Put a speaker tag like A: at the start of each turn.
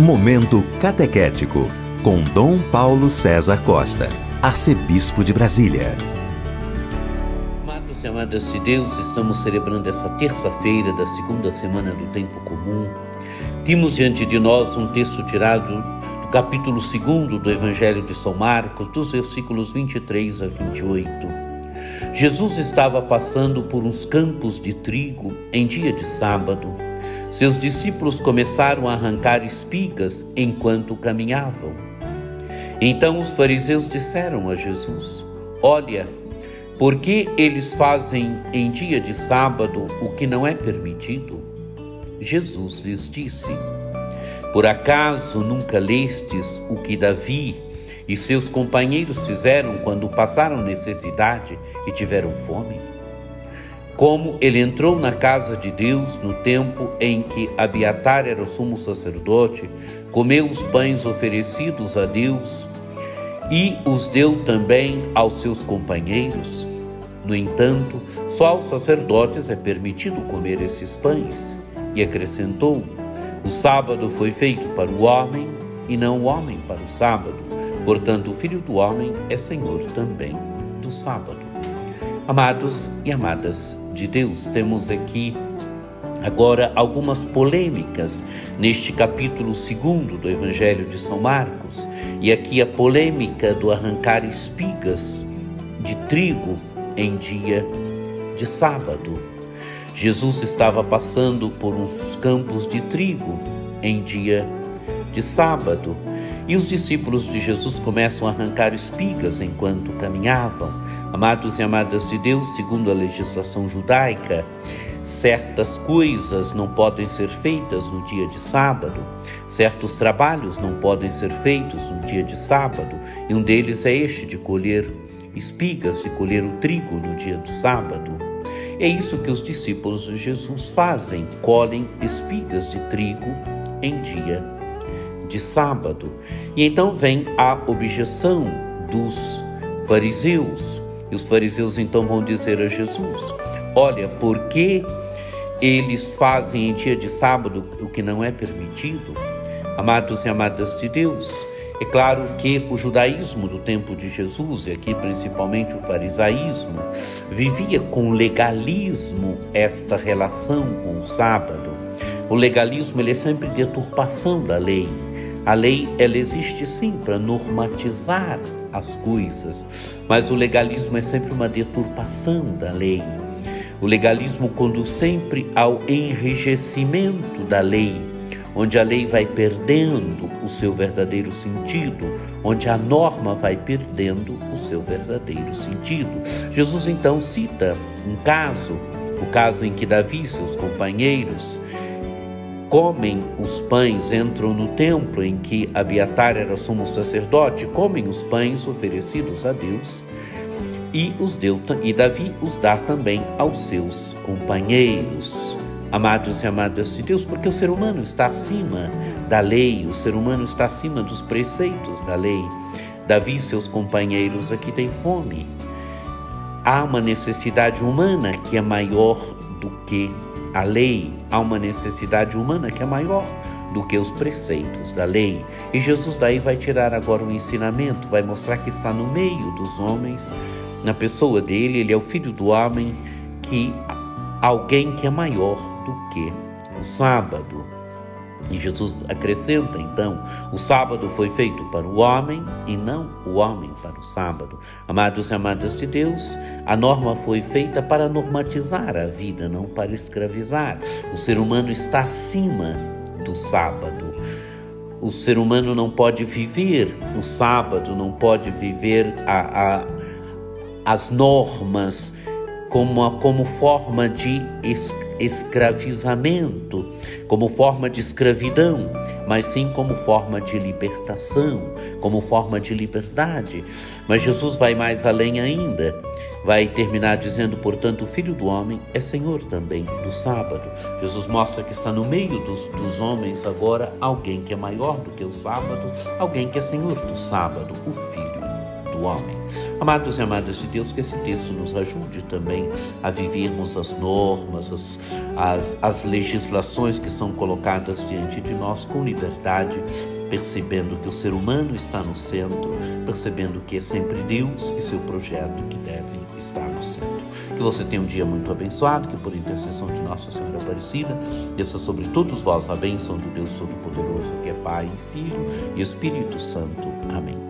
A: Momento Catequético, com Dom Paulo César Costa, Arcebispo de Brasília.
B: Amados e amadas de Deus, estamos celebrando essa terça-feira da segunda semana do Tempo Comum. Temos diante de nós um texto tirado do capítulo 2 do Evangelho de São Marcos, dos versículos 23 a 28. Jesus estava passando por uns campos de trigo em dia de sábado seus discípulos começaram a arrancar espigas enquanto caminhavam. Então os fariseus disseram a Jesus: Olha, por que eles fazem em dia de sábado o que não é permitido? Jesus lhes disse: Por acaso nunca lestes o que Davi e seus companheiros fizeram quando passaram necessidade e tiveram fome? Como ele entrou na casa de Deus no tempo em que Abiatar era o sumo sacerdote, comeu os pães oferecidos a Deus e os deu também aos seus companheiros. No entanto, só aos sacerdotes é permitido comer esses pães. E acrescentou: O sábado foi feito para o homem e não o homem para o sábado. Portanto, o filho do homem é senhor também do sábado. Amados e amadas de Deus, temos aqui agora algumas polêmicas neste capítulo 2 do Evangelho de São Marcos. E aqui a polêmica do arrancar espigas de trigo em dia de sábado. Jesus estava passando por uns campos de trigo em dia de sábado e os discípulos de Jesus começam a arrancar espigas enquanto caminhavam. Amados e amadas de Deus, segundo a legislação judaica, certas coisas não podem ser feitas no dia de sábado, certos trabalhos não podem ser feitos no dia de sábado, e um deles é este de colher espigas, de colher o trigo no dia do sábado. É isso que os discípulos de Jesus fazem, colhem espigas de trigo em dia de sábado. E então vem a objeção dos fariseus. E os fariseus então vão dizer a Jesus: Olha, por que eles fazem em dia de sábado o que não é permitido? Amados e amadas de Deus, é claro que o judaísmo do tempo de Jesus, e aqui principalmente o farisaísmo, vivia com legalismo esta relação com o sábado. O legalismo ele é sempre deturpação da lei. A lei ela existe sim para normatizar as coisas, mas o legalismo é sempre uma deturpação da lei. O legalismo conduz sempre ao enrijecimento da lei, onde a lei vai perdendo o seu verdadeiro sentido, onde a norma vai perdendo o seu verdadeiro sentido. Jesus então cita um caso, o caso em que Davi e seus companheiros comem os pães, entram no templo em que Abiatar era sumo sacerdote, comem os pães oferecidos a Deus e os deu e Davi os dá também aos seus companheiros. Amados e amadas de Deus, porque o ser humano está acima da lei, o ser humano está acima dos preceitos da lei. Davi e seus companheiros aqui têm fome. Há uma necessidade humana que é maior do que a lei, há uma necessidade humana que é maior do que os preceitos da lei. E Jesus daí vai tirar agora um ensinamento, vai mostrar que está no meio dos homens, na pessoa dele, ele é o filho do homem, que alguém que é maior do que o sábado. E Jesus acrescenta então: o sábado foi feito para o homem e não o homem para o sábado. Amados e amadas de Deus, a norma foi feita para normatizar a vida, não para escravizar. O ser humano está acima do sábado. O ser humano não pode viver o sábado, não pode viver a, a, as normas como, como forma de escravidão escravizamento, como forma de escravidão, mas sim como forma de libertação, como forma de liberdade. Mas Jesus vai mais além ainda. Vai terminar dizendo, portanto, o Filho do Homem é Senhor também do sábado. Jesus mostra que está no meio dos, dos homens agora alguém que é maior do que o sábado, alguém que é Senhor do sábado, o Filho do Homem. Amados e amadas de Deus, que esse texto nos ajude também a vivermos as normas, as, as, as legislações que são colocadas diante de nós com liberdade, percebendo que o ser humano está no centro, percebendo que é sempre Deus e seu projeto que devem estar no centro. Que você tenha um dia muito abençoado, que por intercessão de Nossa Senhora Aparecida, desça sobre todos vós a bênção do Deus Todo-Poderoso, que é Pai, Filho e Espírito Santo. Amém.